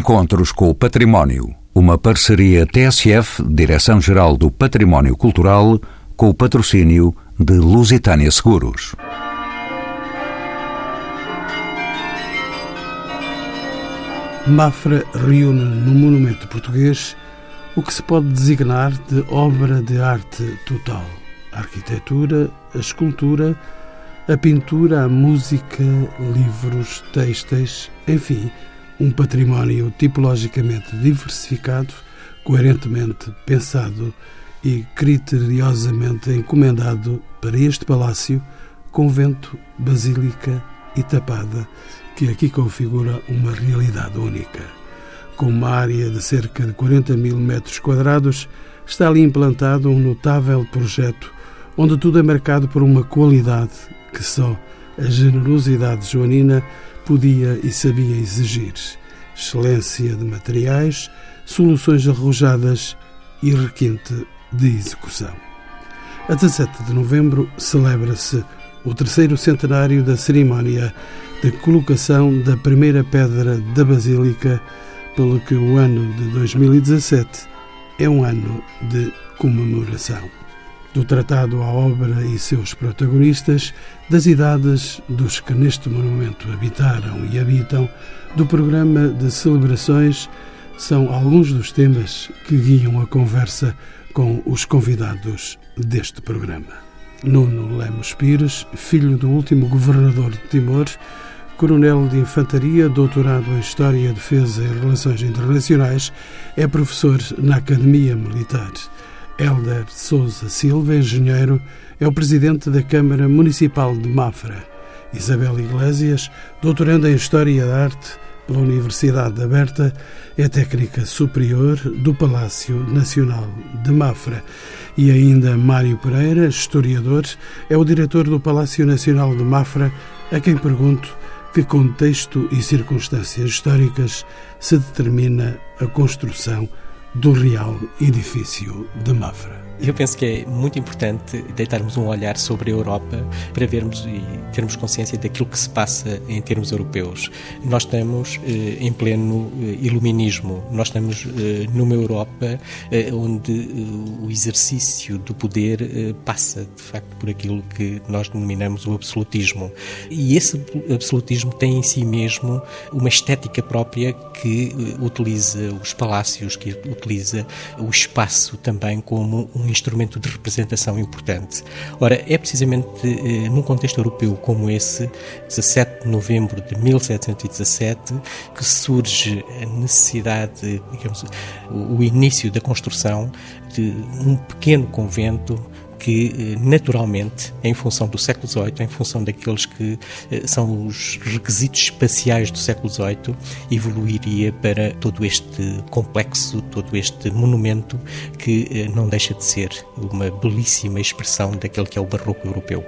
Encontros com o Património. Uma parceria TSF, Direção-Geral do Património Cultural, com o patrocínio de Lusitânia Seguros. Mafra reúne no monumento português o que se pode designar de obra de arte total. A arquitetura, a escultura, a pintura, a música, livros, textos, enfim, um património tipologicamente diversificado, coerentemente pensado e criteriosamente encomendado para este palácio, convento, basílica e tapada, que aqui configura uma realidade única. Com uma área de cerca de 40 mil metros quadrados, está ali implantado um notável projeto onde tudo é marcado por uma qualidade que só a generosidade joanina podia e sabia exigir. Excelência de materiais, soluções arrojadas e requinte de execução. A 17 de novembro celebra-se o terceiro centenário da cerimónia de colocação da primeira pedra da Basílica, pelo que o ano de 2017 é um ano de comemoração. Do tratado à obra e seus protagonistas, das idades dos que neste monumento habitaram e habitam, do programa de celebrações, são alguns dos temas que guiam a conversa com os convidados deste programa. Nuno Lemos Pires, filho do último governador de Timor, coronel de infantaria, doutorado em História, Defesa e Relações Internacionais, é professor na Academia Militar. Helder Souza Silva, engenheiro, é o presidente da Câmara Municipal de Mafra. Isabel Iglesias, doutoranda em História da Arte pela Universidade Aberta, é técnica superior do Palácio Nacional de Mafra. E ainda Mário Pereira, historiador, é o diretor do Palácio Nacional de Mafra, a quem pergunto que contexto e circunstâncias históricas se determina a construção do real edifício de Mafra. Eu penso que é muito importante deitarmos um olhar sobre a Europa para vermos e termos consciência daquilo que se passa em termos europeus. Nós estamos eh, em pleno eh, iluminismo, nós estamos eh, numa Europa eh, onde eh, o exercício do poder eh, passa, de facto, por aquilo que nós denominamos o absolutismo. E esse absolutismo tem em si mesmo uma estética própria que utiliza os palácios, que utiliza o espaço também como um instrumento de representação importante. Ora, é precisamente eh, num contexto europeu como esse, 17 de novembro de 1717, que surge a necessidade, digamos, o início da construção de um pequeno convento que eh, naturalmente, em função do século XVIII, em função daqueles que eh, são os requisitos espaciais do século XVIII, evoluiria para todo este complexo, todo este monumento que eh, não deixa de ser uma belíssima expressão daquele que é o barroco europeu.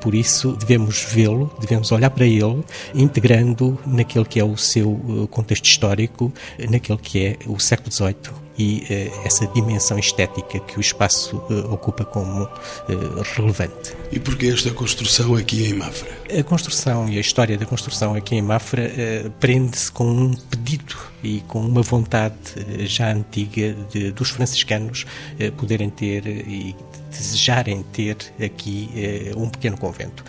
Por isso, devemos vê-lo, devemos olhar para ele, integrando naquele que é o seu contexto histórico, naquele que é o século XVIII e eh, essa dimensão estética que o espaço eh, ocupa como eh, relevante. E porquê esta construção aqui em Mafra? A construção e a história da construção aqui em Mafra prende-se com um pedido e com uma vontade já antiga de, dos franciscanos poderem ter e desejarem ter aqui um pequeno convento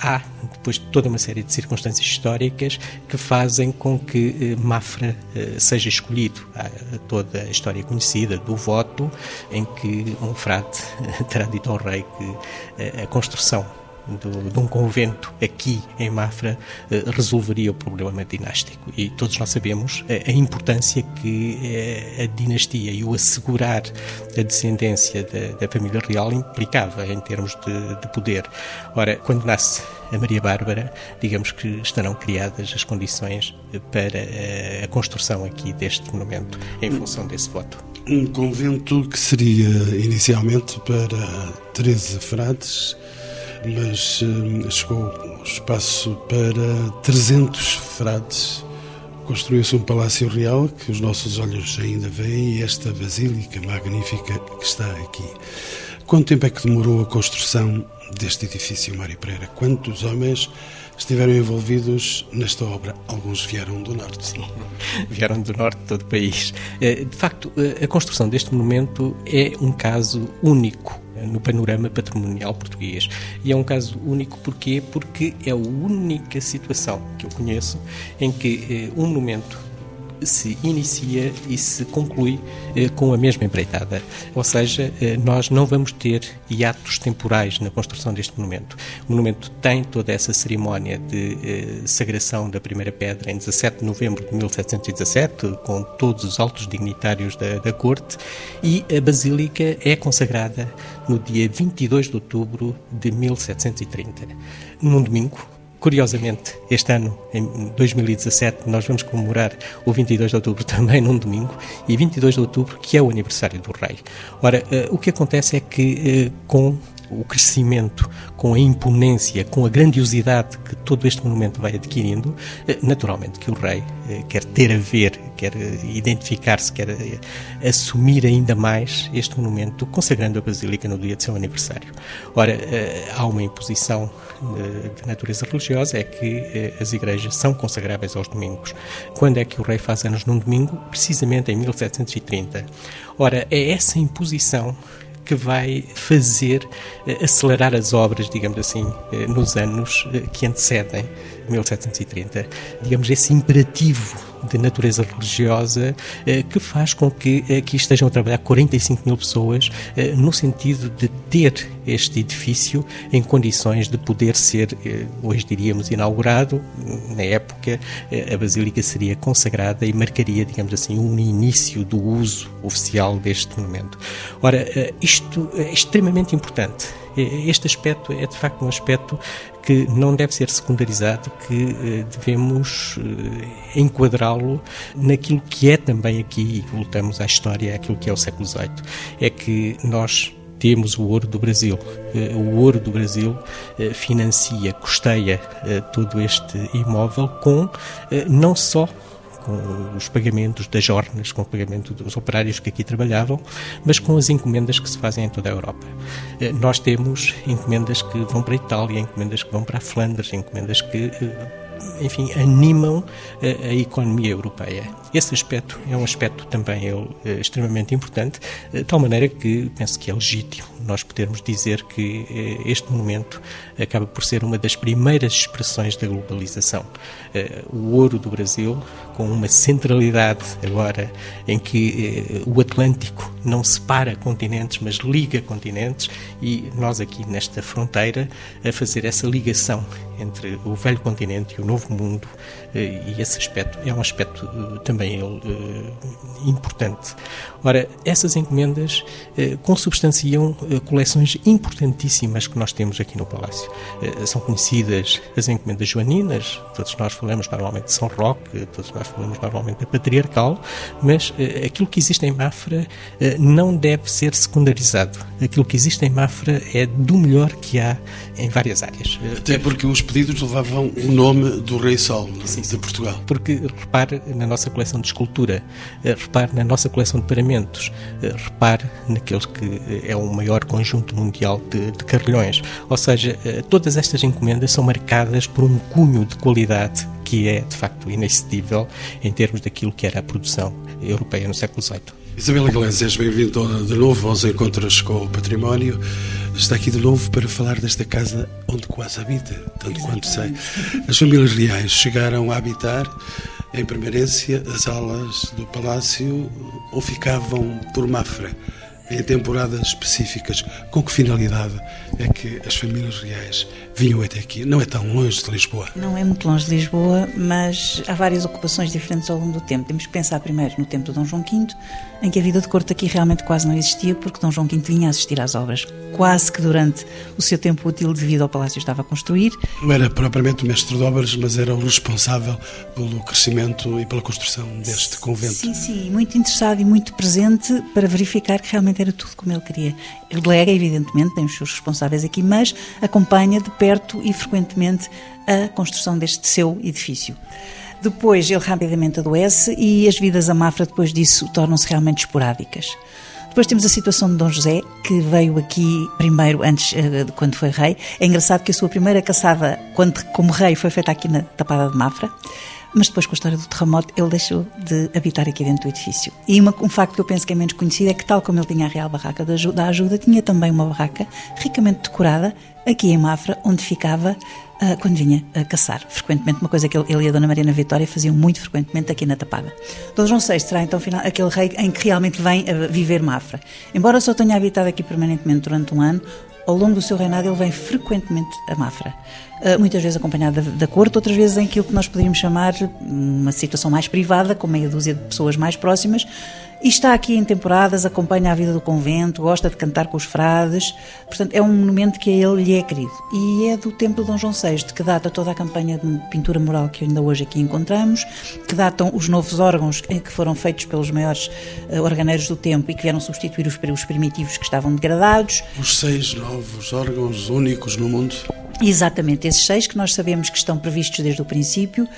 há depois toda uma série de circunstâncias históricas que fazem com que eh, Mafra eh, seja escolhido. Há toda a história conhecida do voto, em que um frade terá dito ao rei que eh, a construção do, de um convento aqui em Mafra eh, resolveria o problema dinástico. E todos nós sabemos a, a importância que eh, a dinastia e o assegurar a descendência da, da família real implicava em termos de, de poder. Ora, quando nasce a Maria Bárbara, digamos que estarão criadas as condições para a construção aqui deste monumento em função desse voto. Um convento que seria inicialmente para 13 frades mas uh, chegou espaço para 300 frades. Construiu-se um palácio real que os nossos olhos ainda veem e esta basílica magnífica que está aqui. Quanto tempo é que demorou a construção deste edifício, Mário Pereira? Quantos homens estiveram envolvidos nesta obra. Alguns vieram do Norte. Vieram do Norte de todo o país. Eh, de facto, eh, a construção deste monumento é um caso único no panorama patrimonial português. E é um caso único porquê? Porque é a única situação que eu conheço em que um monumento se inicia e se conclui eh, com a mesma empreitada. Ou seja, eh, nós não vamos ter hiatos temporais na construção deste monumento. O monumento tem toda essa cerimónia de eh, sagração da primeira pedra em 17 de novembro de 1717, com todos os altos dignitários da, da corte, e a basílica é consagrada no dia 22 de outubro de 1730, num domingo, Curiosamente, este ano, em 2017, nós vamos comemorar o 22 de outubro também num domingo, e 22 de outubro que é o aniversário do Rei. Ora, uh, o que acontece é que uh, com o crescimento, com a imponência, com a grandiosidade que todo este monumento vai adquirindo, eh, naturalmente que o rei eh, quer ter a ver, quer eh, identificar-se, quer assumir ainda mais este monumento, consagrando a Basílica no dia de seu aniversário. Ora, há uma imposição de natureza religiosa, é que as igrejas são consagráveis aos domingos. Quando é que o rei faz anos num domingo? Precisamente em 1730. Ora, é essa imposição que vai fazer eh, acelerar as obras, digamos assim, eh, nos anos eh, que antecedem 1730. Digamos, esse imperativo de natureza religiosa que faz com que aqui estejam a trabalhar 45 mil pessoas no sentido de ter este edifício em condições de poder ser, hoje diríamos, inaugurado. Na época, a Basílica seria consagrada e marcaria, digamos assim, um início do uso oficial deste monumento. Ora, isto é extremamente importante. Este aspecto é de facto um aspecto que não deve ser secundarizado, que eh, devemos eh, enquadrá-lo naquilo que é também aqui, e voltamos à história, aquilo que é o século XVIII, é que nós temos o ouro do Brasil. Eh, o ouro do Brasil financia, custeia todo este imóvel com não só com os pagamentos das jornas, com o pagamento dos operários que aqui trabalhavam, mas com as encomendas que se fazem em toda a Europa. Eh, nós temos encomendas que vão para a Itália, encomendas que vão para a Flandres, encomendas que eh, enfim, animam a, a, economia europeia. Esse aspecto é um aspecto também eh, extremamente importante, de tal maneira que penso que é legítimo nós podermos dizer que eh, este monumento acaba por ser uma das primeiras expressões da globalização. Eh, o ouro do Brasil, com uma centralidade agora em que o Atlântico não separa continentes, mas liga continentes, e nós aqui nesta fronteira a fazer essa ligação entre o velho continente e o novo mundo, e esse aspecto é um aspecto também ele, importante. Ora, essas encomendas consubstanciam coleções importantíssimas que nós temos aqui no Palácio. Eh, são conhecidas as encomendas joaninas, todos nós falamos normalmente de São Roque, todos nós falamos normalmente da Patriarcal, mas eh, aquilo que existe em Mafra eh, não deve ser secundarizado. Aquilo que existe em Mafra é do melhor que há em várias áreas. Até porque os pedidos levavam o nome do Rei Sol Sim, de Portugal. Porque repare na nossa coleção de escultura, repare na nossa coleção de paramentos, repare naqueles que é o maior conjunto mundial de, de carrilhões. Ou seja, eh, todas estas encomendas são marcadas por um cunho de qualidade que é, de facto, inexcedível em termos daquilo que era a produção europeia no século XVIII. Isabel Iglesias, bem-vindo de novo aos Encontros com o Património. Está aqui de novo para falar desta casa onde quase habita, tanto quanto sei. As famílias reais chegaram a habitar, em preferência, as alas do palácio ou ficavam por Mafra em temporadas específicas. Com que finalidade é que as famílias reais vinham até aqui? Não é tão longe de Lisboa. Não é muito longe de Lisboa, mas há várias ocupações diferentes ao longo do tempo. Temos que pensar primeiro no tempo de Dom João V, em que a vida de corte aqui realmente quase não existia, porque Dom João V vinha assistir às obras quase que durante o seu tempo útil devido ao palácio estava a construir. Não era propriamente o mestre de obras, mas era o responsável pelo crescimento e pela construção deste convento. Sim, sim, muito interessado e muito presente para verificar que realmente era tudo como ele queria. Ele delega, evidentemente, tem os seus responsáveis aqui, mas acompanha de perto e frequentemente a construção deste seu edifício. Depois ele rapidamente adoece e as vidas a Mafra depois disso tornam-se realmente esporádicas. Depois temos a situação de Dom José, que veio aqui primeiro, antes, eh, de quando foi rei. É engraçado que a sua primeira caçada, quando, como rei, foi feita aqui na Tapada de Mafra. Mas depois, com a história do terremoto, ele deixou de habitar aqui dentro do edifício. E uma, um facto que eu penso que é menos conhecido é que, tal como ele tinha a Real Barraca da Ajuda, tinha também uma barraca ricamente decorada aqui em Mafra, onde ficava uh, quando vinha a caçar. Frequentemente, uma coisa que ele, ele e a Dona Mariana Vitória faziam muito frequentemente aqui na Tapada. Dom João VI será então final, aquele rei em que realmente vem a viver Mafra. Embora só tenha habitado aqui permanentemente durante um ano, ao longo do seu reinado ele vem frequentemente a Mafra. Uh, muitas vezes acompanhado da, da, corte, outras vezes em aquilo que nós poderíamos chamar uma situação mais privada, com meia dúzia de pessoas mais próximas, e está aqui em temporadas, acompanha a vida do convento, gosta de cantar com os frades. Portanto, é um monumento que a ele lhe é querido. E é do tempo de Dom João VI, que data toda a campanha de pintura mural que ainda hoje aqui encontramos, que datam os novos órgãos que foram feitos pelos maiores uh, organeiros do tempo e que vieram substituir os, os primitivos que estavam degradados. Os seis novos órgãos únicos no mundo? Exatamente, esses seis que nós sabemos que estão previstos desde o princípio,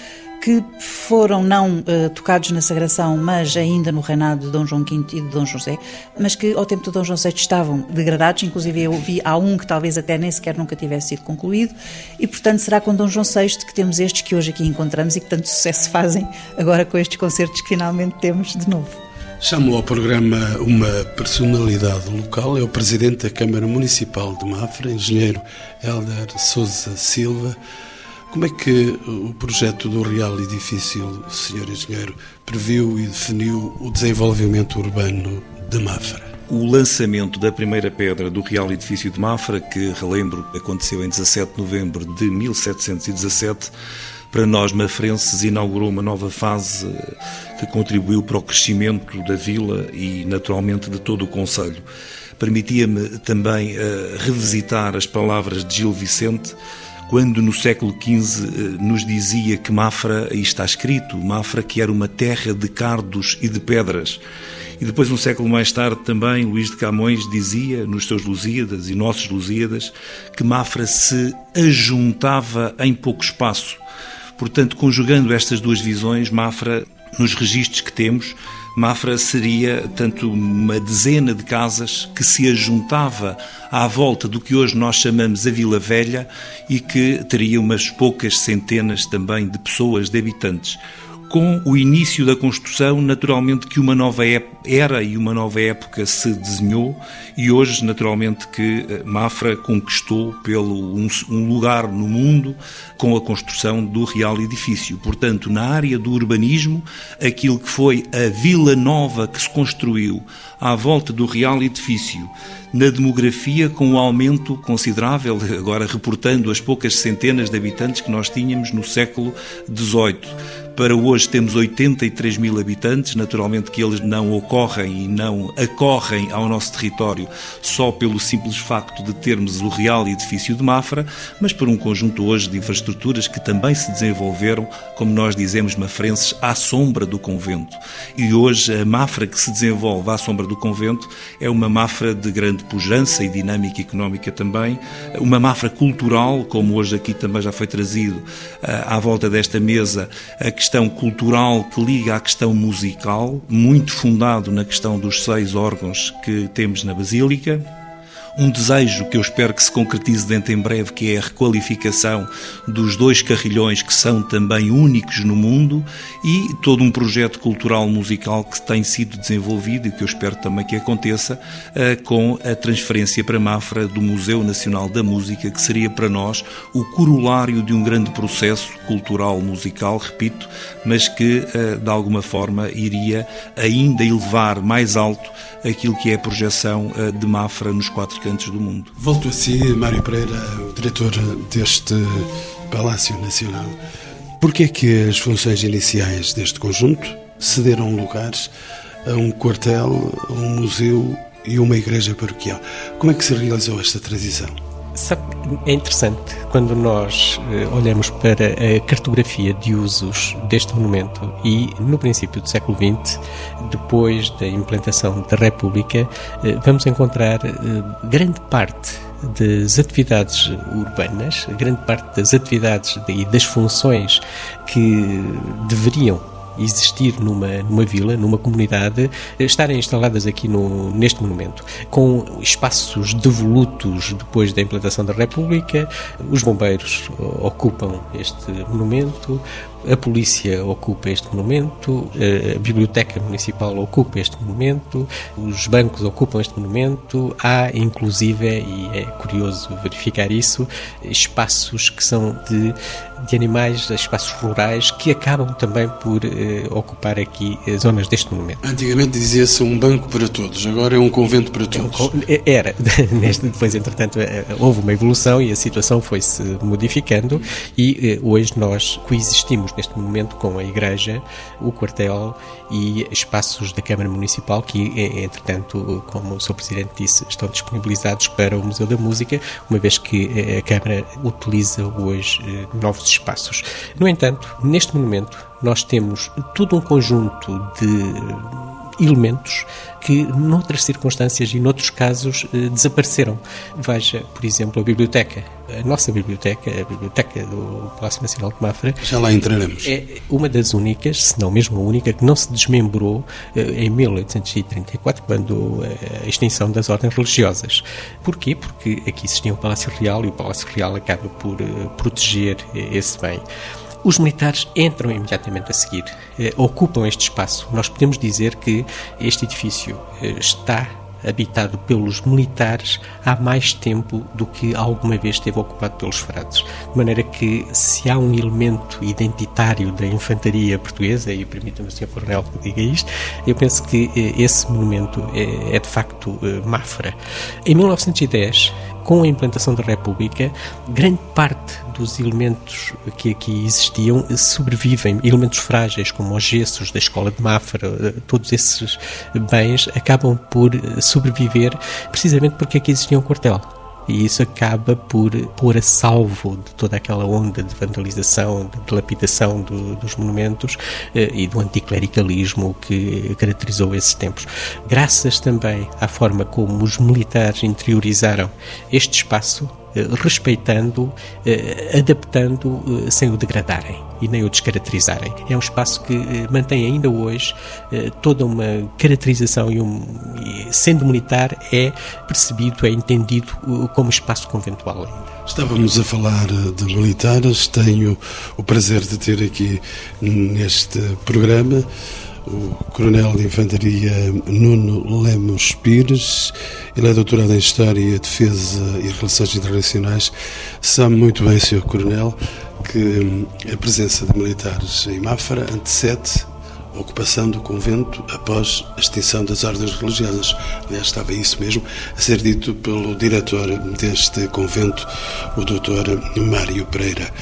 que foram não uh, tocados na sagração, mas ainda no reinado de Dom João V e de Dom José, mas que ao tempo de Dom João VI estavam degradados, inclusive eu vi há um que talvez até nem sequer nunca tivesse sido concluído, e portanto será com Dom João VI que temos estes que hoje aqui encontramos e que tanto sucesso fazem agora com estes concertos que finalmente temos de novo. Chamo ao programa uma personalidade local, é o Presidente da Câmara Municipal de Mafra, Engenheiro Helder Souza Silva. Como é que o projeto do Real Edifício, Sr. Engenheiro, previu e definiu o desenvolvimento urbano de Mafra? O lançamento da primeira pedra do Real Edifício de Mafra, que, relembro, aconteceu em 17 de novembro de 1717, para nós mafrenses inaugurou uma nova fase que contribuiu para o crescimento da vila e, naturalmente, de todo o Conselho. Permitia-me também uh, revisitar as palavras de Gil Vicente, quando no século XV eh, nos dizia que Mafra, aí está escrito, Mafra que era uma terra de cardos e de pedras. E depois, um século mais tarde, também Luís de Camões dizia, nos seus Lusíadas e nossos Lusíadas, que Mafra se ajuntava em pouco espaço. Portanto, conjugando estas duas visões, Mafra, nos registros que temos, Mafra seria tanto uma dezena de casas que se ajuntava à volta do que hoje nós chamamos a Vila Velha e que teria umas poucas centenas também de pessoas, de habitantes com o início da construção, naturalmente que uma nova era e uma nova época se desenhou e hoje, naturalmente, que eh, Mafra conquistou pelo um, um lugar no mundo com a construção do real edifício. Portanto, na área do urbanismo, aquilo que foi a Vila Nova que se construiu à volta do real edifício, na demografia com um aumento considerável, agora reportando as poucas centenas de habitantes que nós tínhamos no século XVIII para hoje temos 83 mil habitantes, naturalmente que eles não ocorrem e não acorrem ao nosso território só pelo simples facto de termos o real edifício de Mafra, mas por um conjunto hoje de infraestruturas que também se desenvolveram, como nós dizemos mafrenses, à sombra do convento. E hoje a Mafra que se desenvolve à sombra do convento é uma Mafra de grande pujança e dinâmica económica também, uma Mafra cultural, como hoje aqui também já foi trazido eh, à volta desta mesa, a questão cultural que liga à questão musical, muito fundado na questão dos seis órgãos que temos na Basílica um desejo que eu espero que se concretize dentro em breve, que é a requalificação dos dois carrilhões que são também únicos no mundo e todo um projeto cultural musical que tem sido desenvolvido e que eu espero também que aconteça eh, com a transferência para Mafra do Museu Nacional da Música, que seria para nós o corolário de um grande processo cultural musical, repito, mas que eh, de alguma forma iria ainda elevar mais alto aquilo que é a projeção eh, de Mafra nos quatro cantos do mundo. Volto a si, Mário Pereira, o diretor deste Palácio Nacional. Porquê é que as funções iniciais deste conjunto cederam lugares a um quartel, a um museu e uma igreja paroquial? Como é que se realizou esta transição? É interessante quando nós uh, olhamos para a cartografia de usos deste monumento e no princípio do século XX, depois da implantação da República, uh, vamos encontrar uh, grande parte das atividades urbanas, grande parte das atividades e das funções que deveriam existir numa, numa vila, numa comunidade, estarem instaladas aqui no, neste monumento, com espaços devolutos depois da implantação da República. Os bombeiros ocupam este monumento, a polícia ocupa este monumento, a biblioteca municipal ocupa este monumento, os bancos ocupam este monumento. Há, inclusive, e é curioso verificar isso, espaços que são de, de animais, espaços rurais, que acabam também por eh, ocupar aqui zonas deste monumento. Antigamente dizia-se um banco para todos, agora é um convento para todos. Era. Depois, entretanto, eh, houve uma evolução e a situação foi-se modificando e eh, hoje nós coexistimos neste momento com a Igreja, o quartel e espaços da Câmara Municipal que, entretanto, como o Sr. Presidente disse, estão disponibilizados para o Museu da Música, uma vez que a Câmara utiliza hoje eh, novos espaços. No entanto, neste monumento nós temos todo um conjunto de elementos que, noutras circunstâncias e noutros casos, eh, desapareceram. Veja, por exemplo, a biblioteca. A nossa biblioteca, a biblioteca do Palácio Nacional de Mafra. Já lá entraremos. É uma das únicas, se não mesmo a única, que não se desmembrou eh, em 1834, quando eh, a extinção das ordens religiosas. Porquê? Porque aqui existia um Palácio Real e o Palácio Real acaba por proteger esse bem. Os militares entram imediatamente a seguir, eh, ocupam este espaço. Nós podemos dizer que este edifício eh, está habitado pelos militares há mais tempo do que alguma vez esteve ocupado pelos frades. De maneira que, se há um elemento identitário da infantaria portuguesa, e permita-me, Sr. Coronel, que diga isto, eu penso que eh, esse monumento é, é de facto eh. Em 1910, com a implantação da República, grande parte dos elementos que aqui existiam sobrevivem. Elementos frágeis, como os gessos da escola de Mafra, eh, todos esses bens acabam por sobreviver precisamente porque aqui existia um quartel e isso acaba por pôr a salvo de toda aquela onda de vandalização, de dilapidação do, dos monumentos eh, e do anticlericalismo que caracterizou esses tempos. Graças também à forma como os militares interiorizaram este espaço, respeitando, eh, adaptando, eh, sem o degradarem e nem o descaracterizarem. É um espaço que mantém ainda hoje toda uma caracterização e, um, e sendo militar é percebido, é entendido como espaço conventual ainda. Estávamos a falar de militares, tenho o prazer de ter aqui neste programa o Coronel de Infantaria Nuno Lemos Pires. Ele é doutorado em História, Defesa e Relações Internacionais. Sabe muito bem, Sr. Coronel, que a presença de militares em Mafra antecede ocupação do convento após a extinção das ordens religiosas. Aliás, estava isso mesmo a ser dito pelo diretor deste convento, o Dr. Mário Pereira.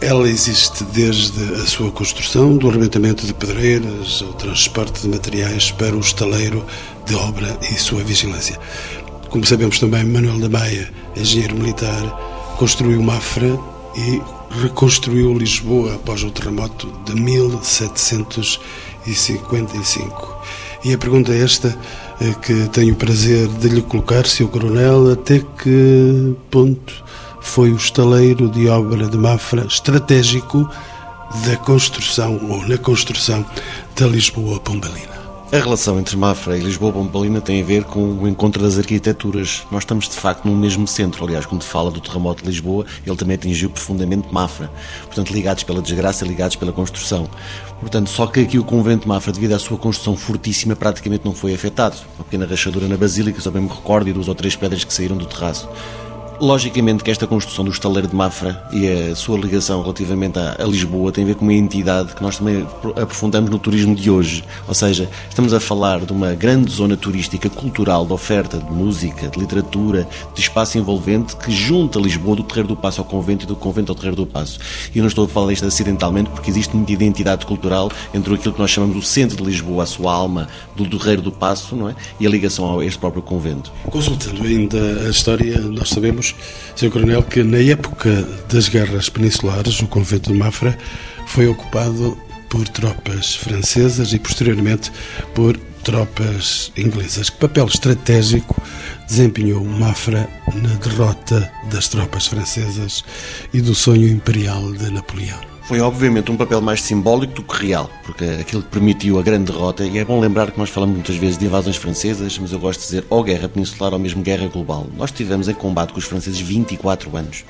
Ela existe desde a sua construção, do arrebentamento de pedreiras ao transporte de materiais para o estaleiro de obra e sua vigilância. Como sabemos também, Manuel da Maia, engenheiro militar, construiu Mafra e reconstruiu Lisboa após o terremoto de 1755. E a pergunta é esta é que tenho o prazer de lhe colocar, Sr. Coronel, até que ponto foi o estaleiro de obra de Mafra estratégico da construção ou na construção da Lisboa Pombalina? A relação entre Mafra e Lisboa-Bombalina tem a ver com o encontro das arquiteturas. Nós estamos, de facto, no mesmo centro. Aliás, quando fala do terremoto de Lisboa, ele também atingiu profundamente Mafra. Portanto, ligados pela desgraça, ligados pela construção. Portanto, só que aqui o convento de Mafra, devido à sua construção fortíssima, praticamente não foi afetado. Uma pequena rachadura na basílica, só bem me recordo, e duas ou três pedras que saíram do terraço. Logicamente que esta construção do estaleiro de Mafra e a sua ligação relativamente a, a, Lisboa tem a ver com uma entidade que nós também aprofundamos no turismo de hoje. Ou seja, estamos a falar de uma grande zona turística cultural, de oferta de música, de literatura, de espaço envolvente que junta Lisboa do Terreiro do Passo ao convento e do convento ao Terreiro do Passo. E eu não estou a falar isto acidentalmente porque existe muita identidade cultural entre aquilo que nós chamamos o centro de Lisboa, a sua alma, do Terreiro do Passo, não é? E a ligação a este próprio convento. Consultando ainda a história, nós sabemos Sr. Coronel, que na época das guerras peninsulares, o convento de Mafra foi ocupado por tropas francesas e posteriormente por tropas inglesas. Que papel estratégico desempenhou Mafra na derrota das tropas francesas e do sonho imperial de Napoleão? Foi obviamente um papel mais simbólico do que real, porque aquilo que permitiu a grande derrota, e é bom lembrar que nós falamos muitas vezes de invasões francesas, mas eu gosto de dizer ou guerra peninsular ou mesmo guerra global. Nós tivemos em combate com os franceses 24 anos.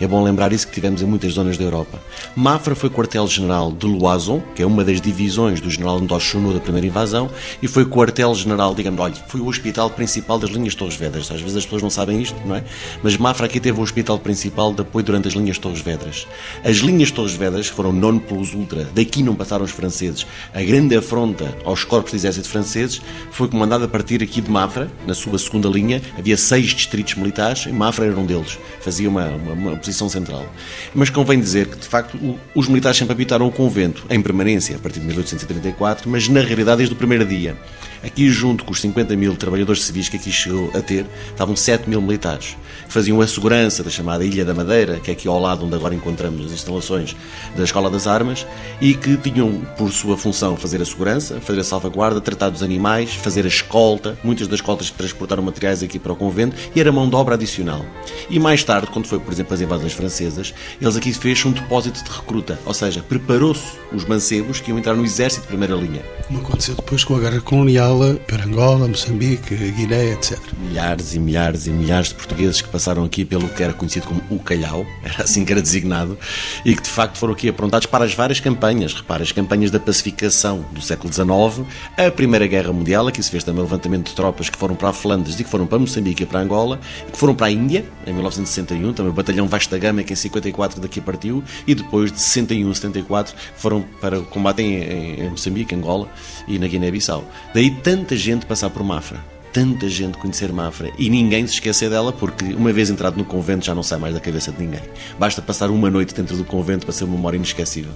É bom lembrar isso que tivemos em muitas zonas da Europa. Mafra foi quartel-general de Loison, que é uma das divisões do general Ndochuno da primeira invasão, e foi quartel-general, digamos, olha, foi o hospital principal das linhas Torres Vedras. Às vezes as pessoas não sabem isto, não é? Mas Mafra aqui teve o hospital principal de apoio durante as linhas Torres Vedras. As linhas Torres Vedras foram non plus ultra, daqui não passaram os franceses. A grande afronta aos corpos de exército franceses foi comandada a partir aqui de Mafra, na sua segunda linha. Havia seis distritos militares e Mafra era um deles. Fazia uma, uma, uma posição central. Mas convém dizer que, de facto, os militares sempre habitaram o convento, em permanência, a partir de 1834, mas na realidade desde o primeiro dia. Aqui, junto com os 50 mil trabalhadores civis que aqui chegou a ter, estavam 7 mil militares, que faziam a segurança da chamada Ilha da Madeira, que é aqui ao lado onde agora encontramos as instalações da Escola das Armas, e que tinham por sua função fazer a segurança, fazer a salvaguarda, tratar dos animais, fazer a escolta, muitas das escoltas que transportaram materiais aqui para o convento, e era mão de obra adicional. E mais tarde, quando foi, por exemplo, as invasões francesas, eles aqui fecham um depósito de recruta, ou seja, preparou-se os mancebos que iam entrar no exército de primeira linha. Como aconteceu depois com a Guerra Colonial para Angola, Moçambique, Guiné, etc. Milhares e milhares e milhares de portugueses que passaram aqui pelo que era conhecido como o Calhau, era assim que era designado, e que de facto foram aqui aprontados para as várias campanhas. Repara, as campanhas da pacificação do século XIX, a Primeira Guerra Mundial, aqui se fez também o levantamento de tropas que foram para a Flandres e que foram para Moçambique e para Angola, que foram para a Índia, em 1961, também o batalhão Vasta Gama, que em 54 daqui partiu, e depois de 61, 74, foram para o combate em, em Moçambique, Angola e na Guiné-Bissau. Daí tanta gente passar por Mafra, tanta gente conhecer Mafra e ninguém se esquecer dela porque uma vez entrado no convento já não sai mais da cabeça de ninguém. Basta passar uma noite dentro do convento para ser uma memória inesquecível.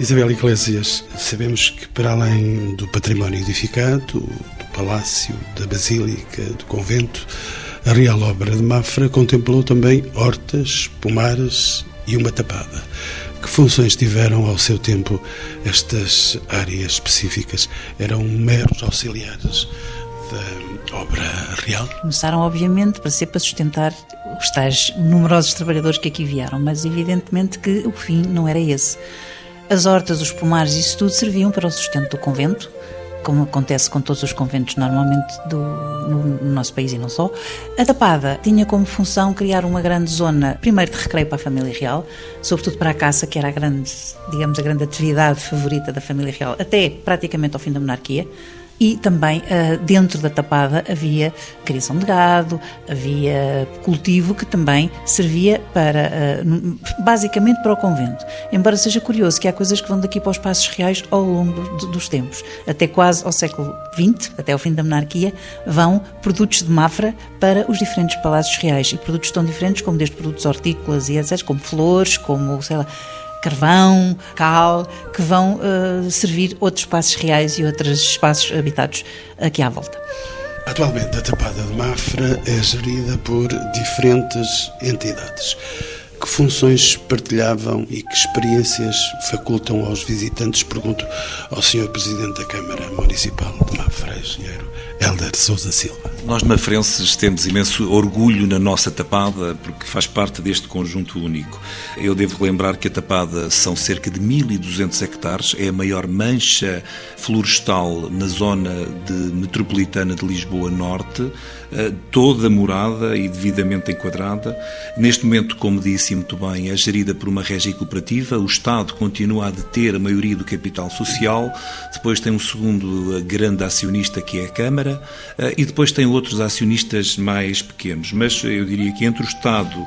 Isabel Iglesias, sabemos que para além do património edificado, do palácio, da basílica, do convento, a Real Obra de Mafra contemplou também hortas, pomares e uma tapada. Que funções tiveram ao seu tempo estas áreas específicas? Eram meros auxiliares da obra real? Começaram, obviamente, para ser para sustentar os tais numerosos trabalhadores que aqui vieram, mas evidentemente que o fim não era esse. As hortas, os pomares, isso tudo serviam para o sustento do convento, como acontece com todos os conventos normalmente do, no, no, nosso país e não só. A Tapada tinha como função criar uma grande zona, primeiro de recreio para a família real, sobretudo para a caça, que era a grande, digamos, a grande atividade favorita da família real, até praticamente ao fim da monarquia e também uh, dentro da tapada havia criação de gado, havia cultivo que também servia para, uh, basicamente para o convento. Embora seja curioso que há coisas que vão daqui para os passos reais ao longo dos tempos. Até quase ao século XX, até ao fim da monarquia, vão produtos de Mafra para os diferentes palácios reais e produtos tão diferentes como desde produtos hortícolas e etc., como flores, como, sei lá, carvão, cal, que vão uh, servir outros espaços reais e outros espaços habitados aqui à volta. Atualmente, a Tapada de Mafra é gerida por diferentes entidades. Que funções partilhavam e que experiências facultam aos visitantes? Pergunto ao Sr. Presidente da Câmara Municipal de Mafra, engenheiro Helder Souza Silva. Nós, mafrenses, temos imenso orgulho na nossa tapada, porque faz parte deste conjunto único. Eu devo lembrar que a tapada são cerca de 1.200 hectares, é a maior mancha florestal na zona de, metropolitana de Lisboa Norte, eh, toda morada e devidamente enquadrada. Neste momento, como disse muito bem, é gerida por uma régia cooperativa, o Estado continua a deter a maioria do capital social, depois tem um segundo grande acionista que é a Câmara, eh, e depois tem outros acionistas mais pequenos, mas eu diria que entre o Estado,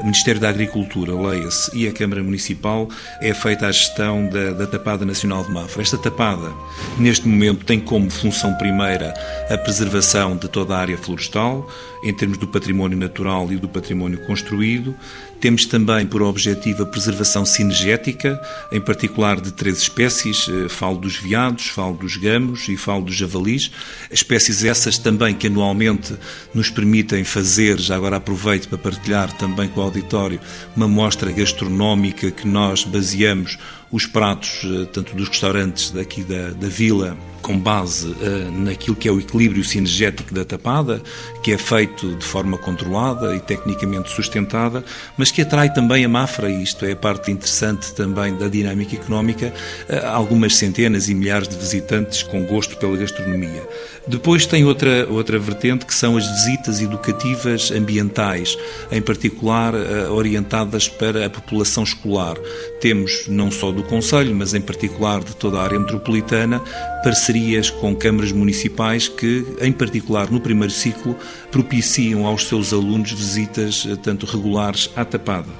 o Ministério da Agricultura, leia-se, e a Câmara Municipal, é feita a gestão da, da Tapada Nacional de Mafra. Esta tapada, neste momento, tem como função primeira a preservação de toda a área florestal, em termos do património natural e do património construído. Temos também por objetivo a preservação cinegética, em particular de três espécies, falo dos veados, falo dos gamos e falo dos javalis, espécies essas também que anualmente nos permitem fazer, já agora aproveito para partilhar também com o auditório, uma mostra gastronómica que nós baseamos os pratos, eh, tanto dos restaurantes daqui da, da vila, com base uh, naquilo que é o equilíbrio sinergético da tapada, que é feito de forma controlada e tecnicamente sustentada, mas que atrai também a Mafra, e isto é a parte interessante também da dinâmica económica, uh, algumas centenas e milhares de visitantes com gosto pela gastronomia. Depois tem outra, outra vertente que são as visitas educativas ambientais, em particular uh, orientadas para a população escolar. Temos não só do Conselho, mas em particular de toda a área metropolitana, parcerias com câmaras municipais que, em particular no primeiro ciclo, propiciam aos seus alunos visitas eh, tanto regulares à tapada.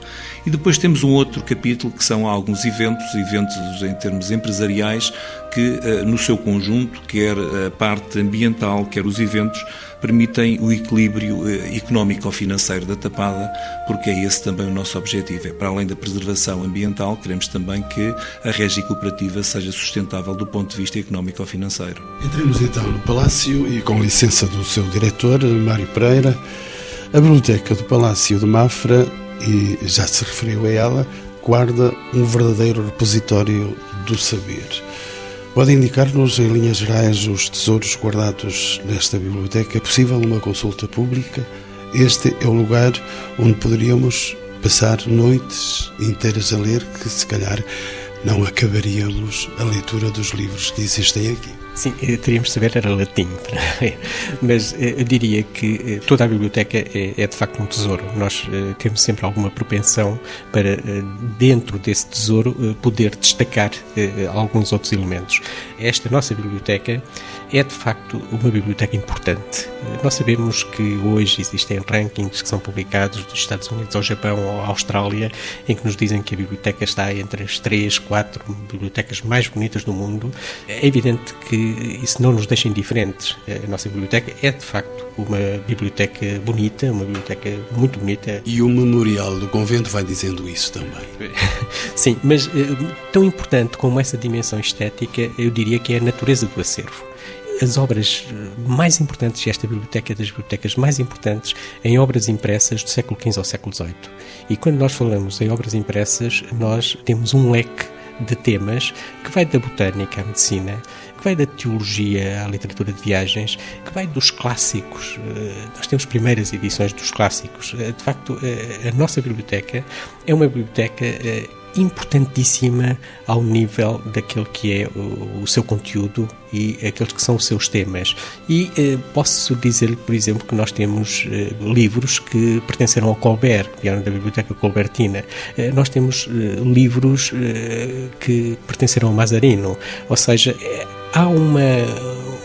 E depois temos um outro capítulo que são alguns eventos, eventos em termos empresariais, que eh, no seu conjunto, quer a parte ambiental, quer os eventos, permitem o equilíbrio eh, económico-financeiro da tapada, porque é esse também o nosso objetivo. É para além da preservação ambiental, queremos também que a régia cooperativa seja sustentável do ponto de vista económico-financeiro. Entremos então no Palácio e com licença do seu diretor, Mário Pereira, a Biblioteca do Palácio de Mafra e já se referiu a ela, guarda um verdadeiro repositório do saber. Pode indicar-nos, em linhas gerais, os tesouros guardados nesta biblioteca? É possível uma consulta pública? Este é o lugar onde poderíamos passar noites inteiras a ler, que se calhar não acabaríamos a leitura dos livros que existem aqui. Sim, eh, teríamos de saber era latim, mas eh, eu diria que eh, toda a biblioteca é, é de facto um tesouro. Nós temos sempre alguma propensão para, dentro desse tesouro, poder destacar alguns outros elementos. Esta nossa biblioteca é de facto uma biblioteca importante. Nós sabemos que hoje existem rankings que são publicados dos Estados Unidos ao Japão ou à Austrália, em que nos dizem que a biblioteca está entre as três, quatro bibliotecas mais bonitas do mundo. É evidente que isso não nos deixa indiferentes. A nossa biblioteca é de facto uma biblioteca bonita, uma biblioteca muito bonita. E o memorial do convento vai dizendo isso também. Sim, mas eh, tão importante como essa dimensão estética, eu diria que é a natureza do acervo as obras mais importantes, e esta biblioteca é das bibliotecas mais importantes, em obras impressas do século XV ao século XVIII. E quando nós falamos em obras impressas, nós temos um leque de temas que vai da botânica à medicina, que vai da teologia à literatura de viagens, que vai dos clássicos. Eh, nós temos primeiras edições dos clássicos. Eh, de facto, eh, a nossa biblioteca é uma biblioteca importantíssima ao nível daquele que é o, o, seu conteúdo e aqueles que são os seus temas. E eh, posso dizer-lhe, por exemplo, que nós temos eh, livros que pertenceram ao Colbert, que vieram da Biblioteca Colbertina. Eh, nós temos livros que pertenceram ao Mazarino. Ou seja, há uma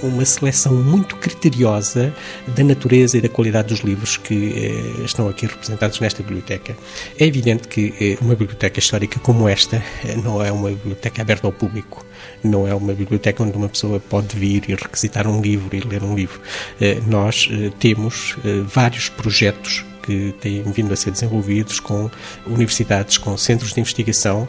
uma seleção muito criteriosa da natureza e da qualidade dos livros que eh, estão aqui representados nesta biblioteca. É evidente que eh, uma biblioteca histórica como esta eh, não é uma biblioteca aberta ao público, não é uma biblioteca onde uma pessoa pode vir e requisitar um livro e ler um livro. Eh, nós eh, temos eh, vários projetos que têm vindo a ser desenvolvidos com universidades, com centros de investigação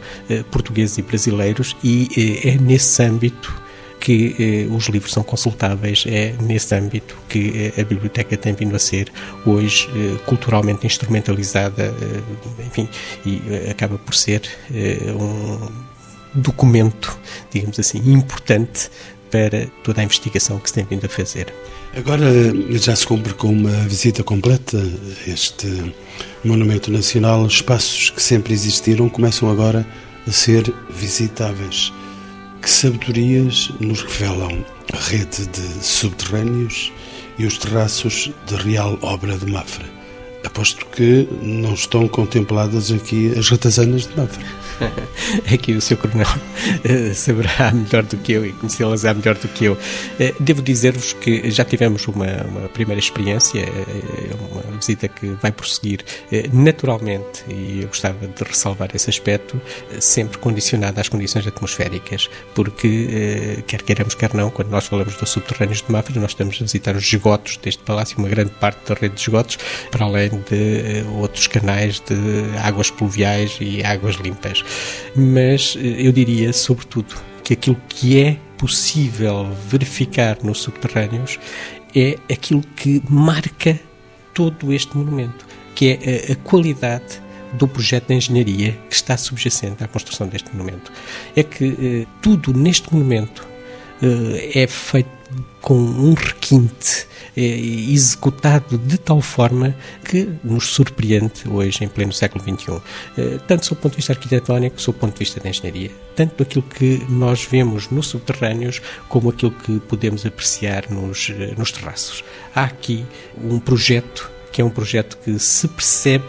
portugueses e brasileiros, e é nesse âmbito que eh, os livros são consultáveis. É nesse âmbito que eh, a biblioteca tem vindo a ser hoje eh, culturalmente instrumentalizada, enfim, e acaba por ser um documento, digamos assim, importante para toda a investigação que se tem vindo a fazer. Agora já se cumpre com uma visita completa este Monumento Nacional. Espaços que sempre existiram começam agora a ser visitáveis. Que sabedorias nos revelam a rede de subterrâneos e os terraços da Real Obra de Mafra? Aposto que não estão contempladas aqui as ratazanas de Mafra. aqui o Sr. Coronel eh, saberá melhor do que eu e conhecê-las é melhor do que eu. Eh, devo dizer-vos que já tivemos uma, uma, primeira experiência, eh, uma visita que vai prosseguir naturalmente, e eu gostava de ressalvar esse aspecto, sempre condicionada às condições atmosféricas, porque, quer queiramos, quer não, quando nós falamos dos subterrâneos de Mafra, nós estamos a visitar os esgotos deste palácio, uma grande parte da rede de esgotos, para além de outros canais de águas pluviais e águas limpas mas eh, eu diria, sobretudo, que aquilo que é possível verificar nos subterrâneos é aquilo que marca todo este monumento, que é a, a qualidade do projeto de engenharia que está subjacente à construção deste monumento. É que eh, tudo neste monumento eh, é feito com um requinte é executado de tal forma que nos surpreende hoje, em pleno século XXI, eh, tanto sob o ponto de vista arquitetónico, sob o ponto de vista da engenharia, tanto aquilo que nós vemos nos subterrâneos, como aquilo que podemos apreciar nos, eh, nos terraços. Há aqui um projeto que é um projeto que se percebe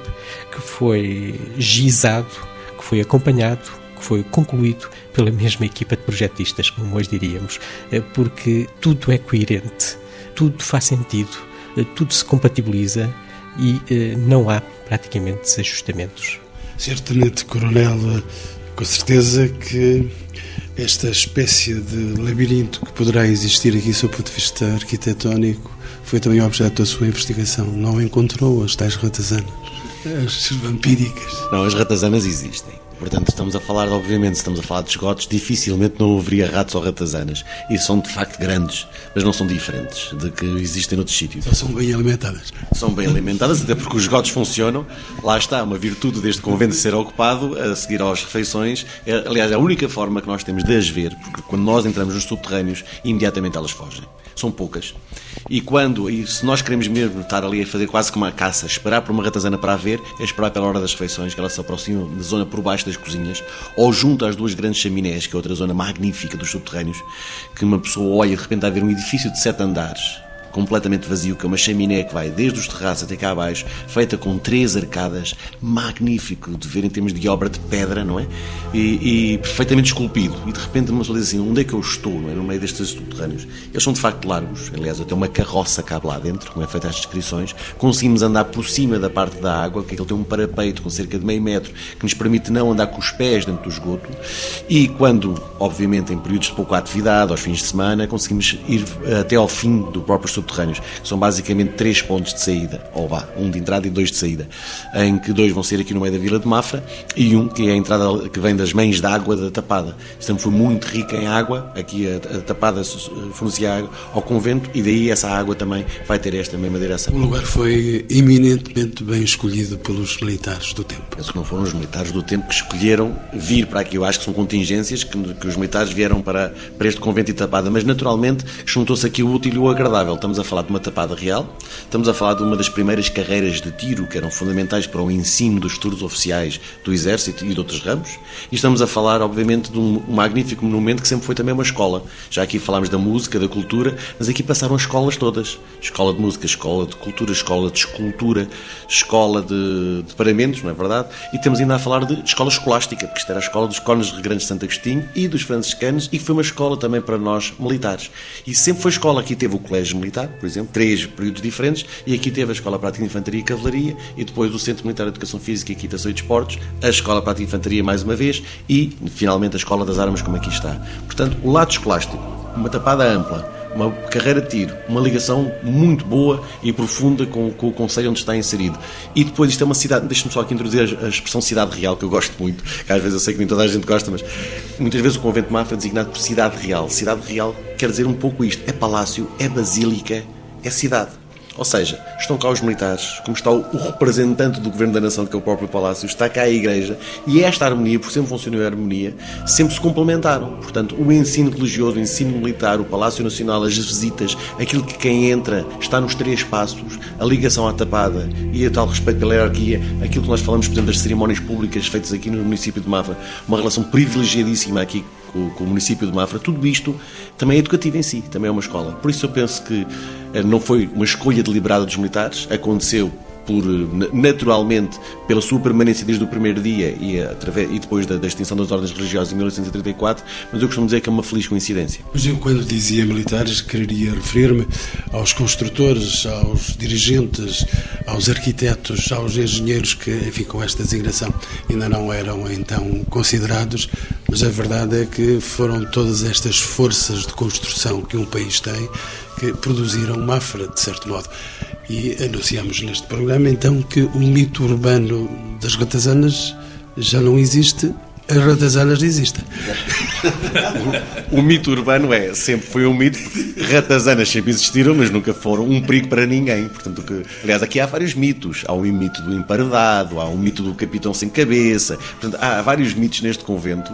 que foi gizado, que foi acompanhado, que foi concluído pela mesma equipa de projetistas, como hoje diríamos, eh, porque tudo é coerente, tudo faz sentido, eh, tudo se compatibiliza e eh, não há praticamente desajustamentos. Sr. Tenente Coronel, com certeza que esta espécie de labirinto que poderá existir aqui sob o ponto de vista arquitetónico foi também objeto da sua investigação. Não encontrou as tais ratazanas, as vampíricas? Não, as ratazanas existem. Portanto, estamos a falar, obviamente, se estamos a falar de esgotos, dificilmente não haveria ratos ou ratazanas. E são de facto grandes, mas não são diferentes de que existem noutros sítios. Só são bem alimentadas. São bem alimentadas, até porque os esgotos funcionam. Lá está, uma virtude deste convento ser ocupado, a seguir às refeições. É, aliás, é a única forma que nós temos de as ver, porque quando nós entramos nos subterrâneos, imediatamente elas fogem. São poucas. E quando, e se nós queremos mesmo estar ali a fazer quase como uma caça, esperar por uma ratazana para a ver, é esperar pela hora das refeições, que ela se aproxima da zona por baixo das cozinhas, ou junto às duas grandes chaminés, que é outra zona magnífica dos subterrâneos, que uma pessoa olha e de repente a ver um edifício de sete andares, completamente vazio, que é uma chaminé que vai desde os terraços até cá abaixo, feita com três arcadas, magnífico de ver em termos de obra de pedra, não é? E, e perfeitamente esculpido. E de repente uma pessoa diz assim: onde é que eu estou, não é? No meio destes subterrâneos. Eles são de facto largos, aliás, até uma carroça cabe lá dentro, como é feita as descrições. Conseguimos andar por cima da parte da água, que ele tem um parapeito com cerca de meio metro, que nos permite não andar com os pés dentro do esgoto. E quando, obviamente, em períodos de pouca atividade, aos fins de semana, conseguimos ir até ao fim do próprio subterrâneos, que são basicamente três pontos de saída, ou vá, um de entrada e dois de saída, em que dois vão ser aqui no meio da Vila de Mafra e um que é a entrada que vem das mães da água da Tapada. Isto foi muito rica em água, aqui a, a Tapada fornecia água ao convento e daí essa água também vai ter esta mesma direção. O lugar foi eminentemente bem escolhido pelos militares do tempo. Penso que não foram os militares do tempo que escolheram vir para aqui. Eu acho que são contingências que, que os militares vieram para, para este convento e Tapada, mas naturalmente juntou-se aqui o útil e o agradável estamos a falar de uma tapada real, estamos a falar de uma das primeiras carreiras de tiro que eram fundamentais para o ensino dos estudos oficiais do Exército e de outros ramos, e estamos a falar, obviamente, de um magnífico monumento que sempre foi também uma escola. Já aqui falámos da música, da cultura, mas aqui passaram as escolas todas: escola de música, escola de cultura, escola de escultura, escola de, de paramentos, não é verdade? E temos ainda a falar de escola escolástica, porque isto era a escola dos Cones de Santo Agostinho e dos franciscanos, e foi uma escola também para nós militares. E sempre foi escola. Aqui teve o colégio militar Militar, por exemplo, três períodos diferentes, e aqui teve a Escola Prática de Infantaria e Cavalaria, e depois o Centro Militar de Educação Física, Equitação e Desportos, a Escola Prática de Infantaria mais uma vez, e finalmente a Escola das Armas, como aqui está. Portanto, o lado escolástico, uma tapada ampla, uma carreira de tiro, uma ligação muito boa e profunda com, com o Conselho onde está inserido. E depois isto é uma cidade, deixe-me só aqui introduzir a, expressão cidade real, que eu gosto muito, que às vezes eu sei que nem toda a gente gosta, mas muitas vezes o Convento de Mafra é designado por cidade real. Cidade real quer dizer um pouco isto, é palácio, é basílica, é cidade. Ou seja, estão cá os militares, como está o representante do Governo da Nação, que é o próprio Palácio, está cá a Igreja, e esta harmonia, porque sempre funcionou a harmonia, sempre se complementaram. Portanto, o ensino religioso, o ensino militar, o Palácio Nacional, as visitas, aquilo que quem entra está nos três passos, a ligação à tapada e a tal respeito pela hierarquia, aquilo que nós falamos, por exemplo, das cerimónias públicas feitas aqui no município de Mafra, uma relação privilegiadíssima aqui com, com, o município de Mafra, tudo isto também é educativo em si, também é uma escola. Por isso eu penso que eh, não foi uma escolha deliberada dos militares, aconteceu por, naturalmente, pela sua permanência desde o primeiro dia e, através, e depois da, da, extinção das ordens religiosas em 1834, mas eu costumo dizer que é uma feliz coincidência. Mas eu, quando dizia militares, queria referir-me aos construtores, aos dirigentes, aos arquitetos, aos engenheiros que, enfim, com esta designação ainda não eram então considerados, mas a verdade é que foram todas estas forças de construção que um país tem que produziram Mafra, de certo modo. E anunciamos neste programa então que o mito urbano das ratazanas já não existe, as ratazanas existem. o, o, mito urbano é, sempre foi um mito, ratazanas sempre existiram, mas nunca foram um perigo para ninguém. Portanto, que, aliás, aqui há vários mitos. Há o mito do emparedado, há o mito do capitão sem cabeça. Portanto, há vários mitos neste convento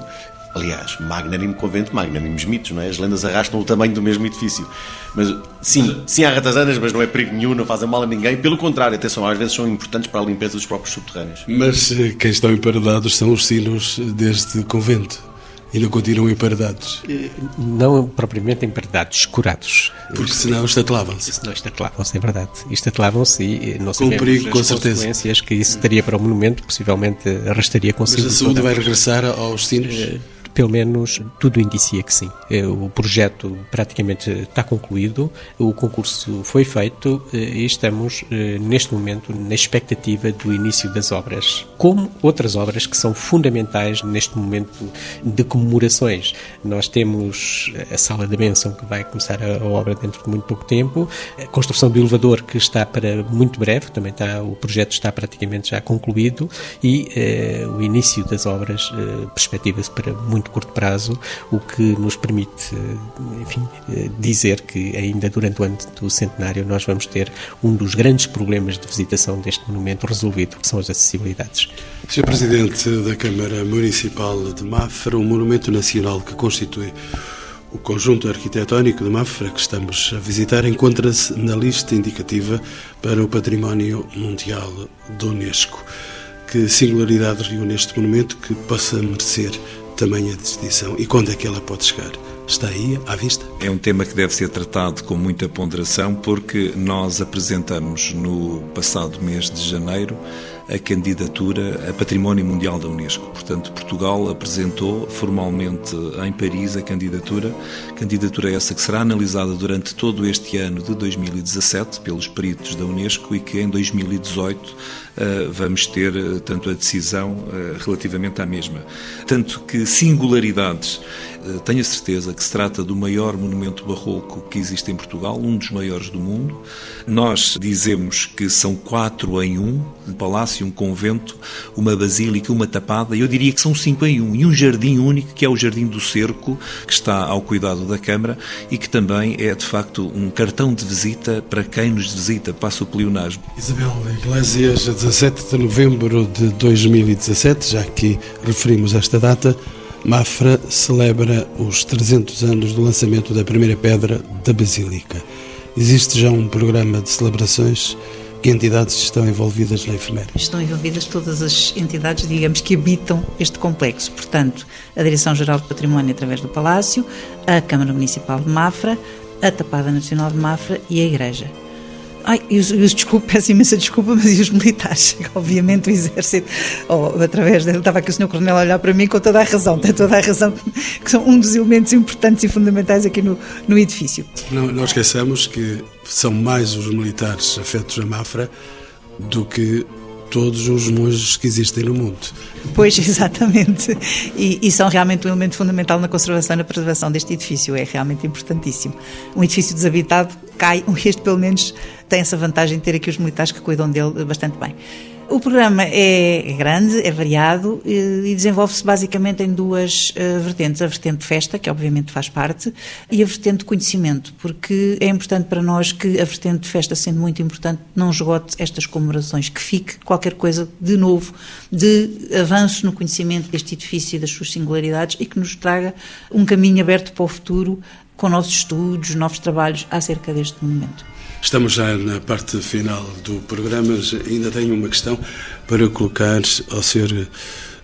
Aliás, magnânimo convento, magnânimos mitos, não é? As lendas arrastam o tamanho do mesmo edifício. Mas sim, sim há ratazanas, mas não é perigo nenhum, não fazem mal a ninguém. Pelo contrário, atenção, às vezes são importantes para a limpeza dos próprios subterrâneos. Mas eh, quem estão emparedados são os sinos deste convento. E não continuam emparedados? Eh, não propriamente emparedados, escurados. Porque senão estatelavam-se. Senão estatelavam-se, é verdade. Estatelavam-se e eh, não com sabemos perigo, as com consequências certeza. que isso teria para o monumento, possivelmente arrastaria consigo. Mas a saúde vai regressar aos sinos? Pelo menos tudo indicia que sim. É, o projeto praticamente está concluído, o concurso foi feito eh, e estamos eh, neste momento na expectativa do início das obras, como outras obras que são fundamentais neste momento de comemorações. Nós temos a Sala da Benção que vai começar a obra dentro de muito pouco tempo, a construção do elevador que está para muito breve, também está, o projeto está praticamente já concluído e eh, o início das obras eh, perspectiva-se para muito muito curto prazo, o que nos permite, enfim, dizer que ainda durante o ano do centenário nós vamos ter um dos grandes problemas de visitação deste monumento resolvido, que são as acessibilidades. Sr. Presidente da Câmara Municipal de Mafra, o monumento nacional que constitui o conjunto arquitetónico de Mafra que estamos a visitar encontra-se na lista indicativa para o Património Mundial da Unesco. Que singularidade reúne este monumento que possa merecer tamanha distinção e quando é que ela pode chegar? Está aí à vista? É um tema que deve ser tratado com muita ponderação porque nós apresentamos no passado mês de janeiro a candidatura a Património Mundial da Unesco. Portanto, Portugal apresentou formalmente em Paris a candidatura, candidatura essa que será analisada durante todo este ano de 2017 pelos peritos da Unesco e que em 2018 eh, vamos ter eh, tanto a decisão eh, relativamente à mesma. Tanto que singularidades tenho a certeza que se trata do maior monumento barroco que existe em Portugal, um dos maiores do mundo. Nós dizemos que são quatro em um, um palácio, um convento, uma basílica, uma tapada, eu diria que são cinco em um, e um jardim único, que é o Jardim do Cerco, que está ao cuidado da Câmara e que também é, de facto, um cartão de visita para quem nos visita, passa o pleonasmo. Isabel Iglesias, 17 de novembro de 2017, já que referimos esta data, Mafra celebra os 300 anos do lançamento da primeira pedra da Basílica. Existe já um programa de celebrações? Que entidades estão envolvidas na enfermeira? Estão envolvidas todas as entidades, digamos, que habitam este complexo. Portanto, a Direção-Geral do Património através do Palácio, a Câmara Municipal de Mafra, a Tapada Nacional de Mafra e a Igreja. Ai, e os, os desculpa, peço imensa desculpa, mas e os militares? Obviamente o Exército, ou através dele, estava aqui o Sr. Coronel a olhar para mim com toda a razão, tem toda a razão, que são um dos elementos importantes e fundamentais aqui no, no edifício. Não, não esqueçamos que são mais os militares afetos a Mafra do que todos os monges que existem no mundo. Pois, exatamente. E, e, são realmente um elemento fundamental na conservação e na preservação deste edifício. É realmente importantíssimo. Um edifício desabitado cai, este pelo menos tem essa vantagem de ter aqui os militares que cuidam dele bastante bem. O programa é grande, é variado e desenvolve-se basicamente em duas uh, vertentes. A vertente festa, que obviamente faz parte, e a vertente conhecimento, porque é importante para nós que a vertente festa, sendo muito importante, não esgote estas comemorações, que fique qualquer coisa de novo, de avanço no conhecimento deste edifício e das suas singularidades e que nos traga um caminho aberto para o futuro com novos estudos, novos trabalhos acerca deste monumento. Estamos já na parte final do programa, ainda tenho uma questão para colocar ao Sr.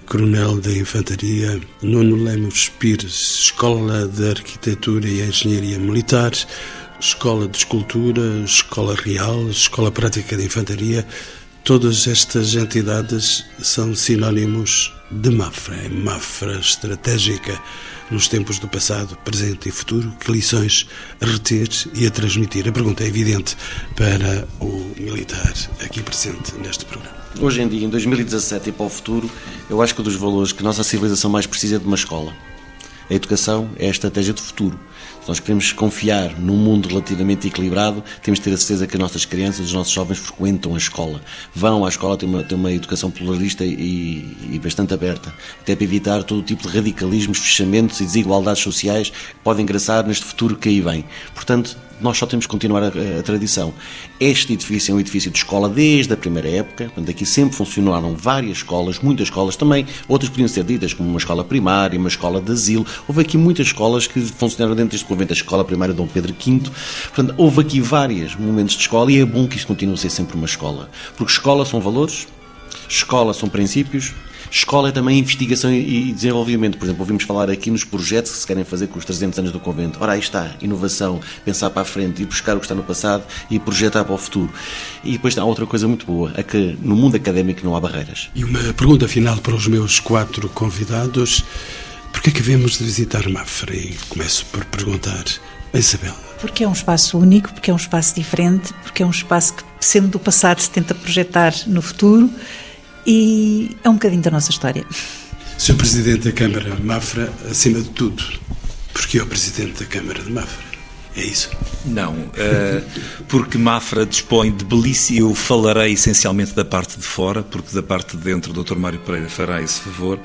Coronel da Infantaria Nuno Lemos Pires, Escola de Arquitetura e Engenharia Militar, Escola de Escultura, Escola Real, Escola Prática de Infantaria. Todas estas entidades são sinónimos de Mafra, é Mafra estratégica nos tempos do passado, presente e futuro, que lições a reter e a transmitir? A pergunta é evidente para o militar aqui presente neste programa. Hoje em dia, em 2017 e para o futuro, eu acho que um dos valores que a nossa civilização mais precisa é de uma escola. A educação é a estratégia do futuro. Se nós queremos confiar num mundo relativamente equilibrado, temos de ter a certeza que as nossas crianças, os nossos jovens frequentam a escola. Vão à escola, têm uma, têm uma educação pluralista e, e bastante aberta, até para evitar todo tipo de radicalismos, fechamentos e desigualdades sociais que podem engraçar neste futuro que aí vem. Portanto, nós só temos que continuar a, a, tradição. Este edifício é um edifício de escola desde a primeira época, portanto, aqui sempre funcionaram várias escolas, muitas escolas também, outras podiam ser ditas como uma escola primária, uma escola de asilo. Houve aqui muitas escolas que funcionaram dentro deste convento, a escola primária Dom Pedro V. Portanto, houve aqui vários momentos de escola e é bom que isto continue a ser sempre uma escola, porque escola são valores, escola são princípios, Escola é também investigação e desenvolvimento. Por exemplo, ouvimos falar aqui nos projetos que se querem fazer com os 300 anos do convento. Ora, aí está, inovação, pensar para a frente, ir buscar o que está no passado e projetar para o futuro. E depois há outra coisa muito boa, é que no mundo académico não há barreiras. E uma pergunta final para os meus quatro convidados. Por que é que devemos de visitar Mafra? E começo por perguntar a Isabel. Porque é um espaço único, porque é um espaço diferente, porque é um espaço que, sendo do passado, se tenta projetar no futuro e é um bocadinho da nossa história. Sr. Presidente da Câmara Mafra, acima de tudo, porque é o Presidente da Câmara de Mafra. É isso? Não, uh, porque Mafra dispõe de belíssimo. Eu falarei essencialmente da parte de fora, porque da parte de dentro o Dr. Mário Pereira fará esse favor,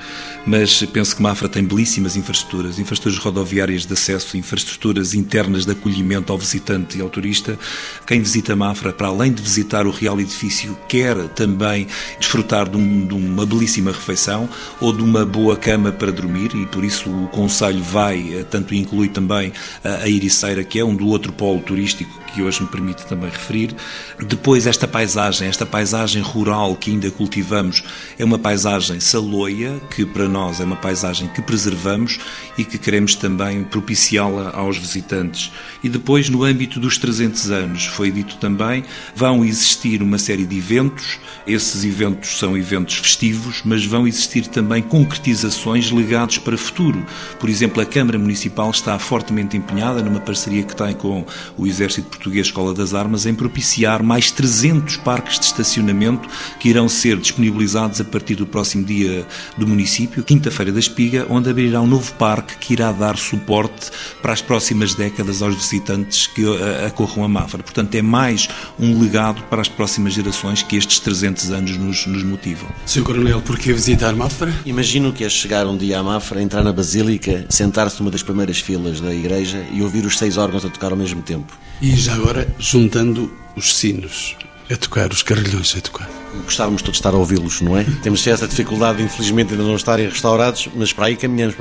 mas penso que Mafra tem belíssimas infraestruturas, infraestruturas rodoviárias de acesso, infraestruturas internas de acolhimento ao visitante e ao turista. Quem visita Mafra, para além de visitar o real edifício, quer também desfrutar de, um, de uma belíssima refeição ou de uma boa cama para dormir, e por isso o Conselho vai, eh, tanto inclui também a, a Ericeira, que é um do outro polo turístico que hoje me permite também referir. Depois, esta paisagem, esta paisagem rural que ainda cultivamos, é uma paisagem saloia, que para nós é uma paisagem que preservamos e que queremos também propiciá-la aos visitantes. E depois, no âmbito dos 300 anos, foi dito também, vão existir uma série de eventos, esses eventos são eventos festivos, mas vão existir também concretizações legados para o futuro. Por exemplo, a Câmara Municipal está fortemente empenhada numa parceria que tem com o Exército Português Escola das Armas em propiciar mais 300 parques de estacionamento que irão ser disponibilizados a partir do próximo dia do município, quinta-feira da Espiga, onde abrirá um novo parque que irá dar suporte para as próximas décadas aos visitantes que eh, acorram a Mafra. Portanto, é mais um legado para as próximas gerações que estes 300 anos nos, nos motivam. Sr. Coronel, por que visitar Mafra? Imagino que é chegar um dia à Mafra, entrar na Basílica, sentar-se numa das primeiras filas da igreja e ouvir os seis órgãos a tocar ao mesmo tempo. E já agora, juntando os sinos a tocar, os carrilhões a tocar. Gostávamos todos de estar a ouvi-los, não é? Temos essa dificuldade, infelizmente, ainda não estarem restaurados, mas para aí caminhamos.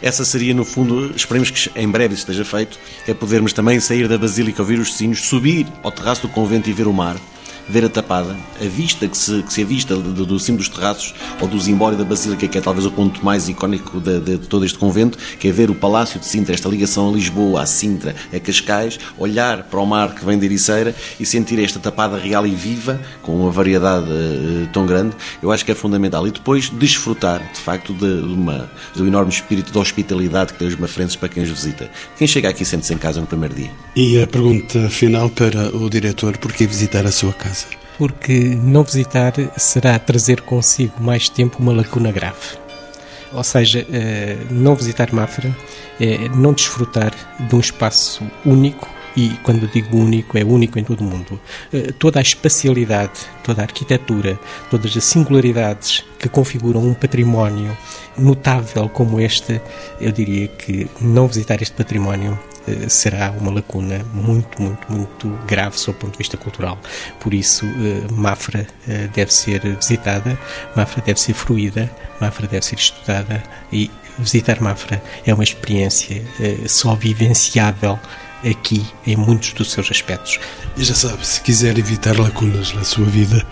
Essa seria, no fundo, esperemos que em breve isso esteja feito, é podermos também sair da Basílica, ouvir os sinos, subir ao terraço do convento e ver o mar ver a tapada, a vista que se, que se avista do, do cimo dos terraços ou do zimbório da Basílica, que é talvez o ponto mais icónico de, de, de, todo este convento, que é ver o Palácio de Sintra, esta ligação a Lisboa, a Sintra, a Cascais, olhar para o mar que vem de Ericeira e sentir esta tapada real e viva, com uma variedade uh, tão grande, eu acho que é fundamental. E depois desfrutar, de facto, de, uma, do enorme espírito de hospitalidade que tem os mafrenses para quem os visita. Quem chega aqui sente-se em casa no primeiro dia. E a pergunta final para o diretor, por que visitar a sua casa? Porque não visitar será trazer consigo mais tempo uma lacuna grave. Ou seja, eh, não visitar Mafra é não desfrutar de um espaço único e quando digo único, é único em todo o mundo. Eh, toda a espacialidade, toda a arquitetura, todas as singularidades que configuram um património notável como este, eu diria que não visitar este património será uma lacuna muito, muito, muito grave sob o ponto de vista cultural. Por isso, eh, Mafra eh, deve ser visitada, Mafra deve ser fruída, Mafra deve ser estudada e visitar Mafra é uma experiência só vivenciável aqui em muitos dos seus aspectos. E já sabe, se quiser evitar lacunas na sua vida,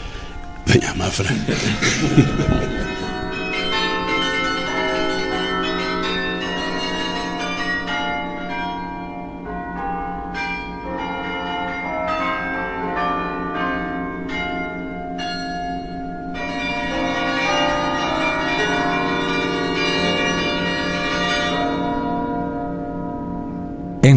venha a Mafra.